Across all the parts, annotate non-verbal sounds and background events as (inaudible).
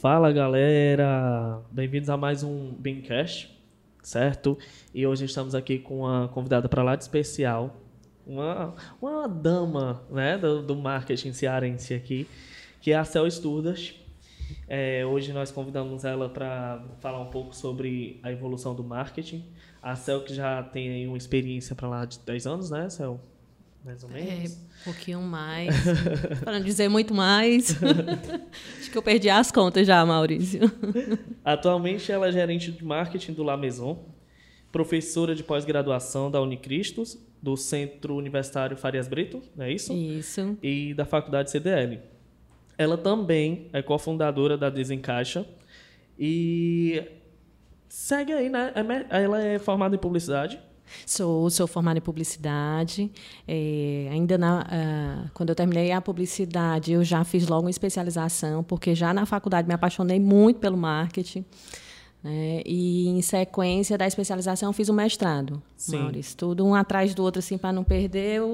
Fala galera, bem-vindos a mais um Beamcast, certo? E hoje estamos aqui com uma convidada para lá de especial, uma, uma dama né, do, do marketing cearense aqui, que é a Cel Estudas. É, hoje nós convidamos ela para falar um pouco sobre a evolução do marketing. A Cel que já tem uma experiência para lá de 10 anos, né, Cel? Mais ou menos. É, um pouquinho mais. (laughs) para não dizer muito mais. (laughs) Acho que eu perdi as contas já, Maurício. (laughs) Atualmente ela é gerente de marketing do La Maison, professora de pós-graduação da Unicristos, do Centro Universitário Farias Brito, não é isso? Isso. E da Faculdade CDL. Ela também é cofundadora da Desencaixa e segue aí, né? É ela é formada em publicidade. Sou, sou formada em publicidade. É, ainda na, uh, quando eu terminei a publicidade, eu já fiz logo uma especialização, porque já na faculdade me apaixonei muito pelo marketing. Né? E em sequência da especialização fiz o mestrado, Sim. Maurício. Tudo um atrás do outro, assim, para não perder o,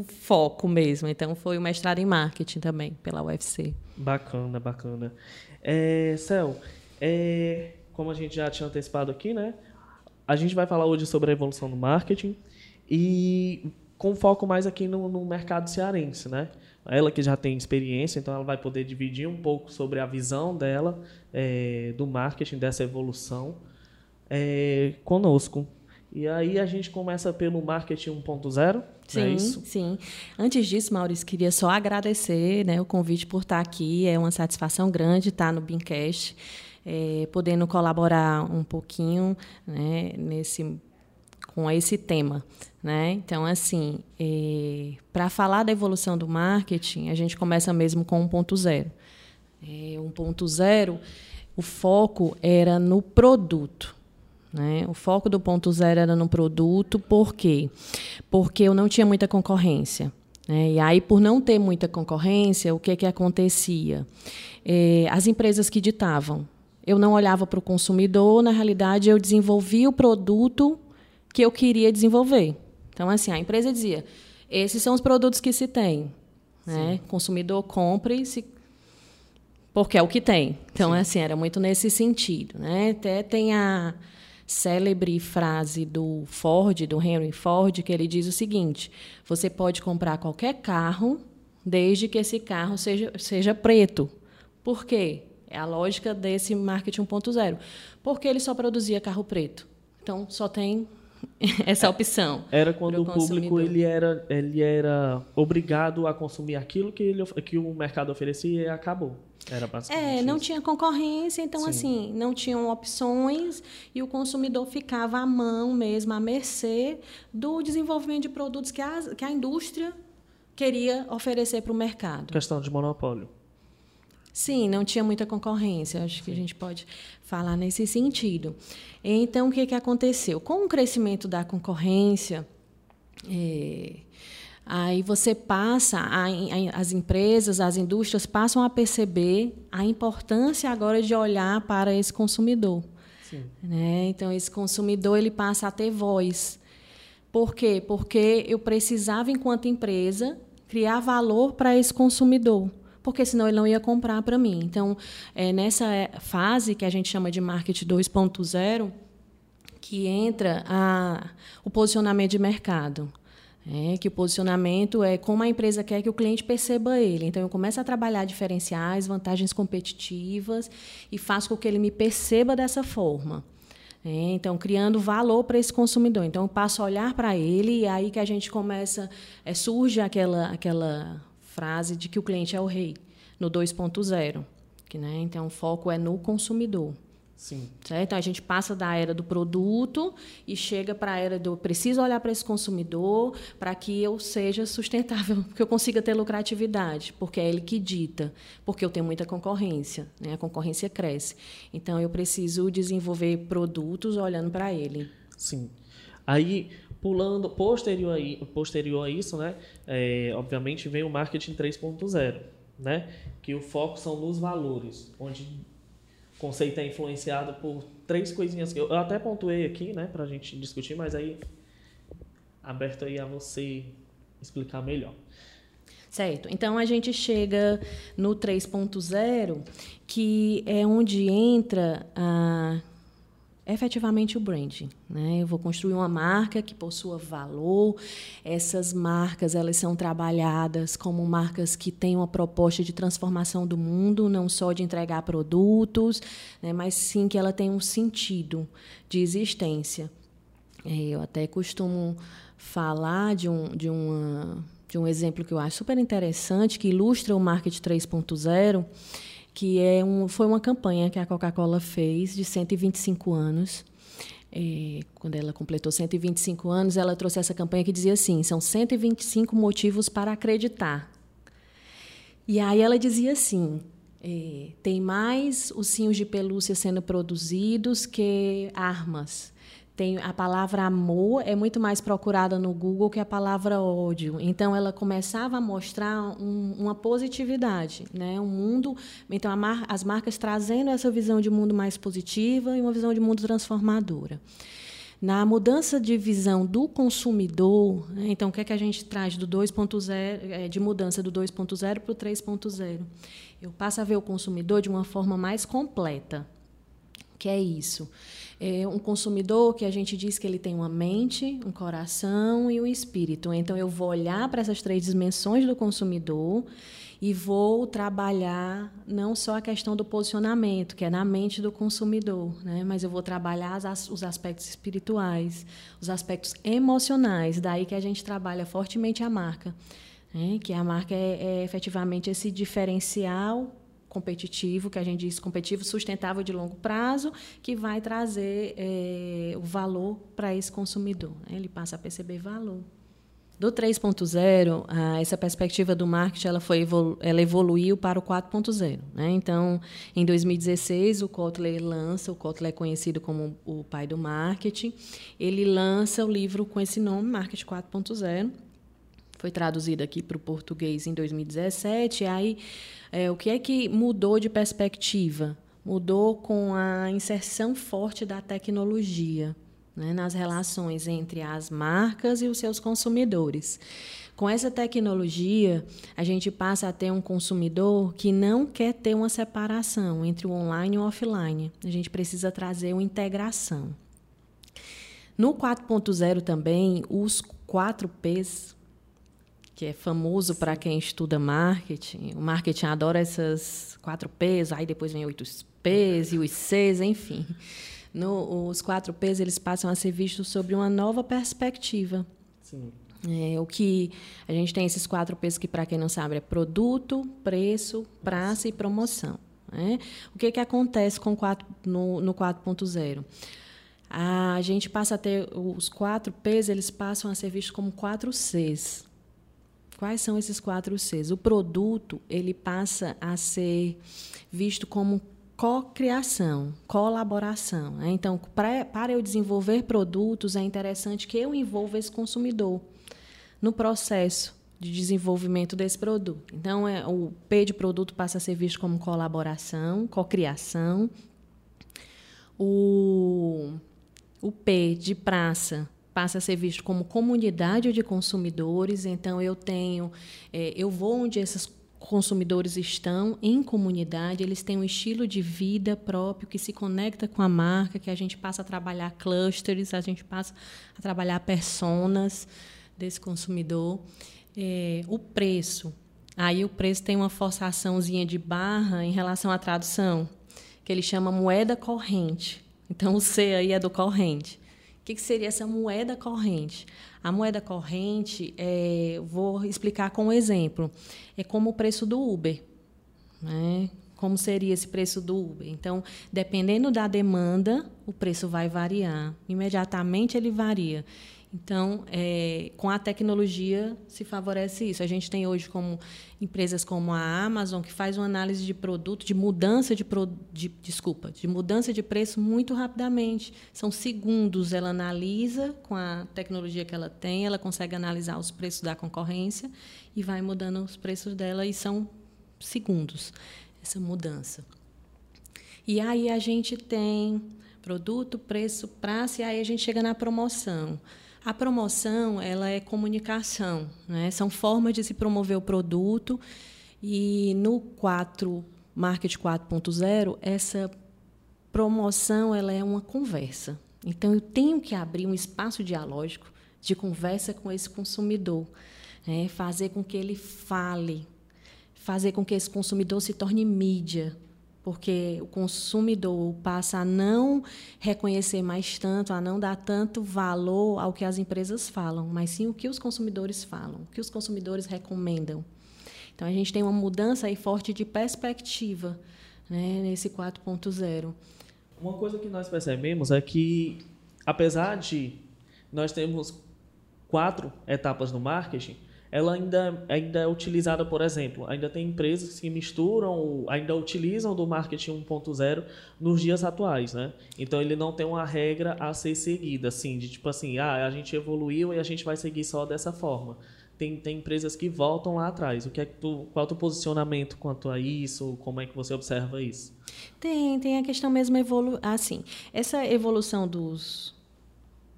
o, foco mesmo. Então foi o mestrado em marketing também, pela UFC. Bacana, bacana. É, Cel, é, como a gente já tinha antecipado aqui, né? A gente vai falar hoje sobre a evolução do marketing e com foco mais aqui no, no mercado cearense, né? Ela que já tem experiência, então ela vai poder dividir um pouco sobre a visão dela é, do marketing, dessa evolução é, conosco. E aí a gente começa pelo marketing 1.0. É sim, é sim. Antes disso, Maurício, queria só agradecer né, o convite por estar aqui. É uma satisfação grande estar no Bincast é, podendo colaborar um pouquinho né, nesse, com esse tema. Né? Então, assim, é, para falar da evolução do marketing, a gente começa mesmo com 1.0. É, 1.0, o foco era no produto. Né? O foco do ponto zero era no produto, por quê? Porque eu não tinha muita concorrência. Né? E aí, por não ter muita concorrência, o que, que acontecia? É, as empresas que ditavam eu não olhava para o consumidor, na realidade, eu desenvolvia o produto que eu queria desenvolver. Então, assim, a empresa dizia: esses são os produtos que se tem. Né? Consumidor compre se porque é o que tem. Então, Sim. assim, era muito nesse sentido. Né? Até tem a célebre frase do Ford, do Henry Ford, que ele diz o seguinte: você pode comprar qualquer carro desde que esse carro seja, seja preto. Por quê? É a lógica desse marketing 1.0. Porque ele só produzia carro preto. Então, só tem (laughs) essa é, opção. Era quando o público ele era, ele era obrigado a consumir aquilo que, ele, que o mercado oferecia e acabou. Era basicamente É, não isso. tinha concorrência, então Sim. assim, não tinham opções e o consumidor ficava à mão mesmo, à mercê do desenvolvimento de produtos que a, que a indústria queria oferecer para o mercado. Questão de monopólio. Sim, não tinha muita concorrência. Acho que a gente pode falar nesse sentido. Então, o que, que aconteceu? Com o crescimento da concorrência, é, aí você passa, a, a, as empresas, as indústrias passam a perceber a importância agora de olhar para esse consumidor. Né? Então, esse consumidor ele passa a ter voz. Por quê? Porque eu precisava, enquanto empresa, criar valor para esse consumidor porque senão ele não ia comprar para mim. Então, é nessa fase que a gente chama de marketing 2.0 que entra a, o posicionamento de mercado. É, que o posicionamento é como a empresa quer que o cliente perceba ele. Então, eu começo a trabalhar diferenciais, vantagens competitivas e faço com que ele me perceba dessa forma. É, então, criando valor para esse consumidor. Então, eu passo a olhar para ele e aí que a gente começa, é, surge aquela, aquela frase de que o cliente é o rei, no 2.0. Né? Então, o foco é no consumidor. Sim. Certo? Então, a gente passa da era do produto e chega para a era do preciso olhar para esse consumidor para que eu seja sustentável, (laughs) que eu consiga ter lucratividade, porque é ele que dita, porque eu tenho muita concorrência, né? a concorrência cresce. Então, eu preciso desenvolver produtos olhando para ele. Sim. Aí, Pulando posterior a, posterior a isso, né, é, obviamente vem o marketing 3.0, né, que o foco são nos valores, onde o conceito é influenciado por três coisinhas que eu, eu até pontuei aqui, né, para a gente discutir, mas aí aberto aí a você explicar melhor. Certo. Então a gente chega no 3.0, que é onde entra a efetivamente o branding. Né? Eu vou construir uma marca que possua valor. Essas marcas elas são trabalhadas como marcas que têm uma proposta de transformação do mundo, não só de entregar produtos, né? mas sim que ela tem um sentido de existência. É, eu até costumo falar de um, de uma de um exemplo que eu acho super interessante, que ilustra o Market 3.0, que é um, foi uma campanha que a Coca-Cola fez de 125 anos. É, quando ela completou 125 anos, ela trouxe essa campanha que dizia assim: são 125 motivos para acreditar. E aí ela dizia assim: é, tem mais ursinhos de pelúcia sendo produzidos que armas. Tem a palavra amor é muito mais procurada no Google que a palavra ódio. Então ela começava a mostrar um, uma positividade, né? Um mundo, então mar, as marcas trazendo essa visão de mundo mais positiva e uma visão de mundo transformadora. Na mudança de visão do consumidor, né? então o que é que a gente traz do 2.0 é, de mudança do 2.0 para o 3.0? Eu passo a ver o consumidor de uma forma mais completa. Que é isso? É um consumidor que a gente diz que ele tem uma mente, um coração e um espírito. Então, eu vou olhar para essas três dimensões do consumidor e vou trabalhar não só a questão do posicionamento, que é na mente do consumidor, né? mas eu vou trabalhar as, os aspectos espirituais, os aspectos emocionais. Daí que a gente trabalha fortemente a marca. Né? Que a marca é, é efetivamente esse diferencial competitivo, que a gente diz competitivo, sustentável de longo prazo, que vai trazer é, o valor para esse consumidor. Né? Ele passa a perceber valor. Do 3.0, essa perspectiva do marketing ela foi ela evoluiu para o 4.0. Né? Então, em 2016, o Kotler lança, o Kotler é conhecido como o pai do marketing, ele lança o livro com esse nome, Marketing 4.0. Foi traduzido aqui para o português em 2017. E aí é, o que é que mudou de perspectiva? Mudou com a inserção forte da tecnologia né, nas relações entre as marcas e os seus consumidores. Com essa tecnologia, a gente passa a ter um consumidor que não quer ter uma separação entre o online e o offline. A gente precisa trazer uma integração. No 4.0 também, os 4 Ps que é famoso para quem estuda marketing. O marketing adora essas quatro P's, aí depois vem oito P's e os C's, enfim. No, os quatro P's eles passam a ser vistos sobre uma nova perspectiva. Sim. É, o que a gente tem esses quatro P's que, para quem não sabe, é produto, preço, praça e promoção. Né? O que, que acontece com quatro, no, no 4.0? A gente passa a ter os quatro P's, eles passam a ser vistos como quatro C's. Quais são esses quatro Cs? O produto ele passa a ser visto como co-criação, colaboração. Né? Então, pra, para eu desenvolver produtos, é interessante que eu envolva esse consumidor no processo de desenvolvimento desse produto. Então, é, o P de produto passa a ser visto como colaboração, cocriação. O, o P de praça passa a ser visto como comunidade de consumidores. Então, eu tenho, é, eu vou onde esses consumidores estão em comunidade, eles têm um estilo de vida próprio que se conecta com a marca, que a gente passa a trabalhar clusters, a gente passa a trabalhar personas desse consumidor. É, o preço. Aí o preço tem uma forçaçãozinha de barra em relação à tradução, que ele chama moeda corrente. Então o C aí é do corrente. O que, que seria essa moeda corrente? A moeda corrente, é, vou explicar com um exemplo, é como o preço do Uber. Né? Como seria esse preço do Uber? Então, dependendo da demanda, o preço vai variar. Imediatamente ele varia. Então, é, com a tecnologia se favorece isso. A gente tem hoje como empresas como a Amazon que faz uma análise de produto, de mudança de, pro, de desculpa, de mudança de preço muito rapidamente. São segundos. Ela analisa com a tecnologia que ela tem, ela consegue analisar os preços da concorrência e vai mudando os preços dela e são segundos essa mudança. E aí a gente tem produto, preço, prazo e aí a gente chega na promoção. A promoção ela é comunicação, né? são formas de se promover o produto e no 4 Market 4.0 essa promoção ela é uma conversa. Então eu tenho que abrir um espaço dialógico de conversa com esse consumidor, né? fazer com que ele fale, fazer com que esse consumidor se torne mídia, porque o consumidor passa a não reconhecer mais tanto, a não dar tanto valor ao que as empresas falam, mas sim o que os consumidores falam, o que os consumidores recomendam. Então a gente tem uma mudança aí forte de perspectiva né, nesse 4.0. Uma coisa que nós percebemos é que, apesar de nós termos quatro etapas no marketing, ela ainda, ainda é utilizada, por exemplo, ainda tem empresas que misturam, ainda utilizam do marketing 1.0 nos dias atuais, né? Então ele não tem uma regra a ser seguida, assim, de tipo assim, ah, a gente evoluiu e a gente vai seguir só dessa forma. Tem, tem empresas que voltam lá atrás. O que é que tu, qual é o teu posicionamento quanto a isso? Como é que você observa isso? Tem, tem a questão mesmo evolu assim, essa evolução dos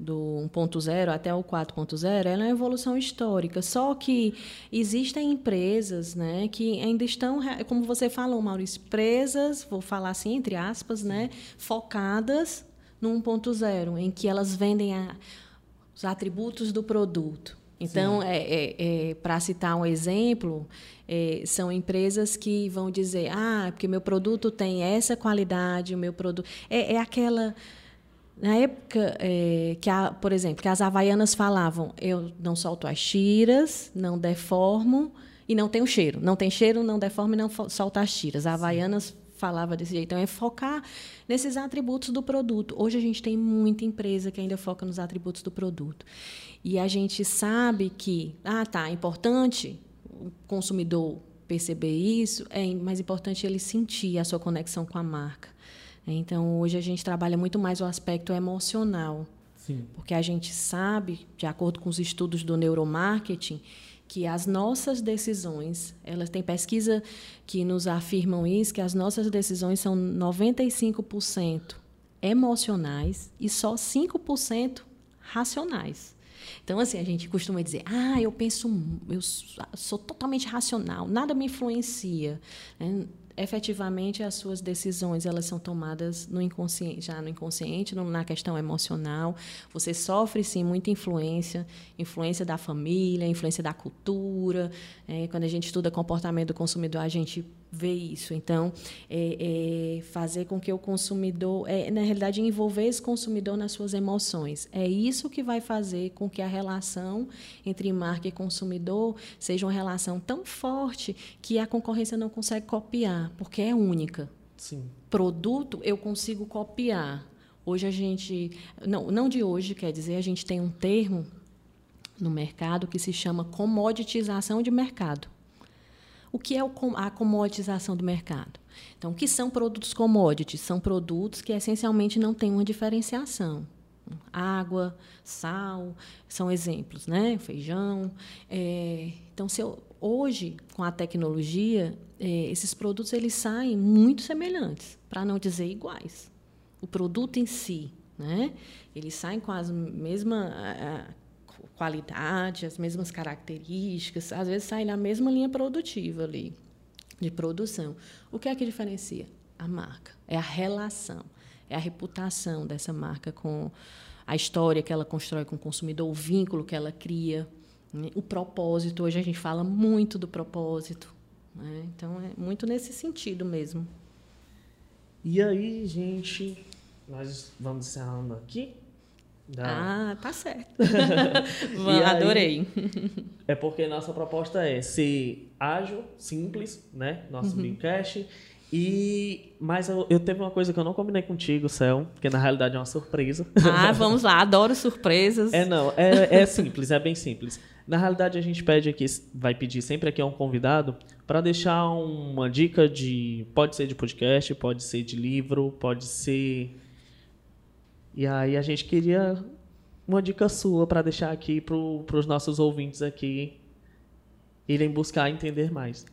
do 1.0 até o 4.0, ela é uma evolução histórica. Só que existem empresas né, que ainda estão, como você falou, Maurício, presas, vou falar assim, entre aspas, né, focadas no 1.0, em que elas vendem a, os atributos do produto. Então, é, é, é para citar um exemplo, é, são empresas que vão dizer, ah, porque meu produto tem essa qualidade, o meu produto... É, é aquela na época é, que, a, por exemplo, que as havaianas falavam, eu não solto as tiras, não deformo e não tenho cheiro. Não tem cheiro, não deformo e não solto as tiras. A havaianas falava desse jeito. Então, é focar nesses atributos do produto. Hoje a gente tem muita empresa que ainda foca nos atributos do produto. E a gente sabe que, ah, tá, é importante o consumidor perceber isso, é mais importante ele sentir a sua conexão com a marca. Então, hoje a gente trabalha muito mais o aspecto emocional. Sim. Porque a gente sabe, de acordo com os estudos do neuromarketing, que as nossas decisões, elas têm pesquisa que nos afirmam isso, que as nossas decisões são 95% emocionais e só 5% racionais. Então, assim, a gente costuma dizer, ah, eu penso, eu sou totalmente racional, nada me influencia. Efetivamente as suas decisões elas são tomadas no inconsciente, já no inconsciente, na questão emocional. Você sofre sim muita influência, influência da família, influência da cultura. É, quando a gente estuda comportamento do consumidor, a gente vê isso. Então, é, é fazer com que o consumidor, é, na realidade, envolver esse consumidor nas suas emoções. É isso que vai fazer com que a relação entre marca e consumidor seja uma relação tão forte que a concorrência não consegue copiar, porque é única. Sim. Produto eu consigo copiar. Hoje a gente, não, não de hoje, quer dizer, a gente tem um termo no mercado que se chama comoditização de mercado. O que é a comoditização do mercado? Então, o que são produtos commodities? São produtos que essencialmente não têm uma diferenciação. Água, sal, são exemplos, né? Feijão. É, então, se eu, hoje, com a tecnologia, é, esses produtos eles saem muito semelhantes, para não dizer iguais. O produto em si, né? Eles saem com as mesmas qualidade, as mesmas características, às vezes sai na mesma linha produtiva ali, de produção. O que é que diferencia? A marca. É a relação, é a reputação dessa marca com a história que ela constrói com o consumidor, o vínculo que ela cria, né? o propósito. Hoje a gente fala muito do propósito. Né? Então, é muito nesse sentido mesmo. E aí, gente, nós vamos encerrando aqui. Ah, tá certo. (laughs) Adorei. é porque nossa proposta é ser ágil, simples, né? Nosso uhum. E mas eu, eu teve uma coisa que eu não combinei contigo, Céu, que na realidade é uma surpresa. Ah, (laughs) vamos lá, adoro surpresas. É não, é, é simples, é bem simples. Na realidade a gente pede aqui, vai pedir sempre aqui a um convidado para deixar uma dica de, pode ser de podcast, pode ser de livro, pode ser e aí a gente queria uma dica sua para deixar aqui para os nossos ouvintes aqui irem buscar entender mais.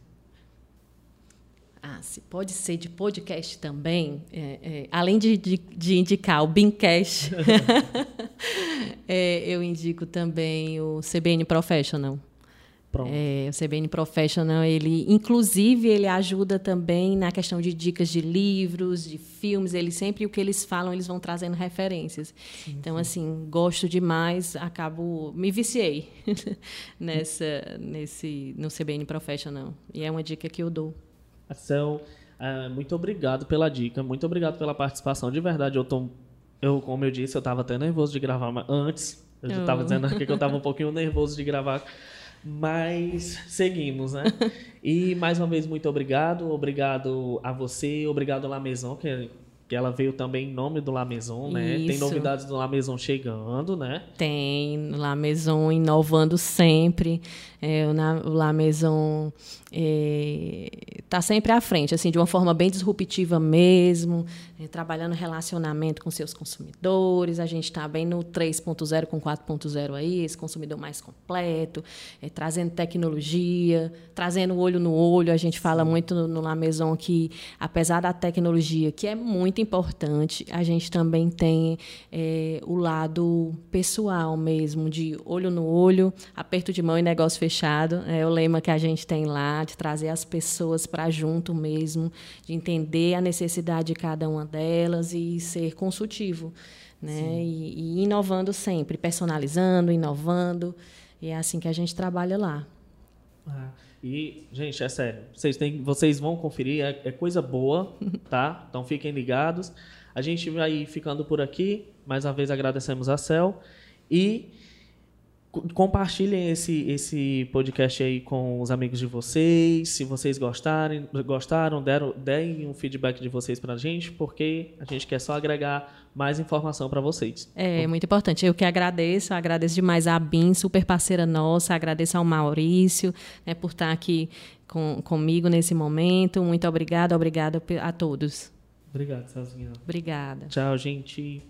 Ah, se pode ser de podcast também, é, é, além de, de, de, indicar o Beancast, (laughs) é, eu indico também o CBN Professional. É, o CBN Professional, ele, inclusive, ele ajuda também na questão de dicas de livros, de filmes. Ele sempre o que eles falam, eles vão trazendo referências. Sim, então, sim. assim, gosto demais, acabo me viciei (laughs) nessa, nesse, no CBN Professional. E é uma dica que eu dou. Ação, uh, muito obrigado pela dica, muito obrigado pela participação. De verdade, eu tô, eu, como eu disse, eu estava até nervoso de gravar antes. Eu já estava oh. dizendo aqui que eu estava (laughs) um pouquinho nervoso de gravar mas seguimos, né? (laughs) e mais uma vez, muito obrigado. Obrigado a você, obrigado a La Maison, que, que ela veio também em nome do La Maison, né? Isso. Tem novidades do La Maison chegando, né? Tem, La Maison inovando sempre. É, o La Maison está é, sempre à frente, assim, de uma forma bem disruptiva mesmo, é, trabalhando relacionamento com seus consumidores. A gente está bem no 3.0 com 4.0 aí, esse consumidor mais completo, é, trazendo tecnologia, trazendo olho no olho. A gente fala muito no, no La Maison que, apesar da tecnologia, que é muito importante, a gente também tem é, o lado pessoal mesmo, de olho no olho, aperto de mão e negócio fechado. É o lema que a gente tem lá de trazer as pessoas para junto mesmo, de entender a necessidade de cada uma delas e ser consultivo, né? E, e, inovando sempre, personalizando, inovando. E é assim que a gente trabalha lá. Ah, e, gente, é sério, vocês, têm, vocês vão conferir, é, é coisa boa, (laughs) tá? Então fiquem ligados. A gente vai ficando por aqui. Mais uma vez agradecemos a Cel. E compartilhem esse, esse podcast aí com os amigos de vocês. Se vocês gostarem, gostaram, deram, deem um feedback de vocês para a gente, porque a gente quer só agregar mais informação para vocês. É muito importante. Eu que agradeço, agradeço demais a BIM, super parceira nossa, agradeço ao Maurício né, por estar aqui com, comigo nesse momento. Muito obrigada, obrigada a todos. Obrigado, Celzinha. Obrigada. Tchau, gente.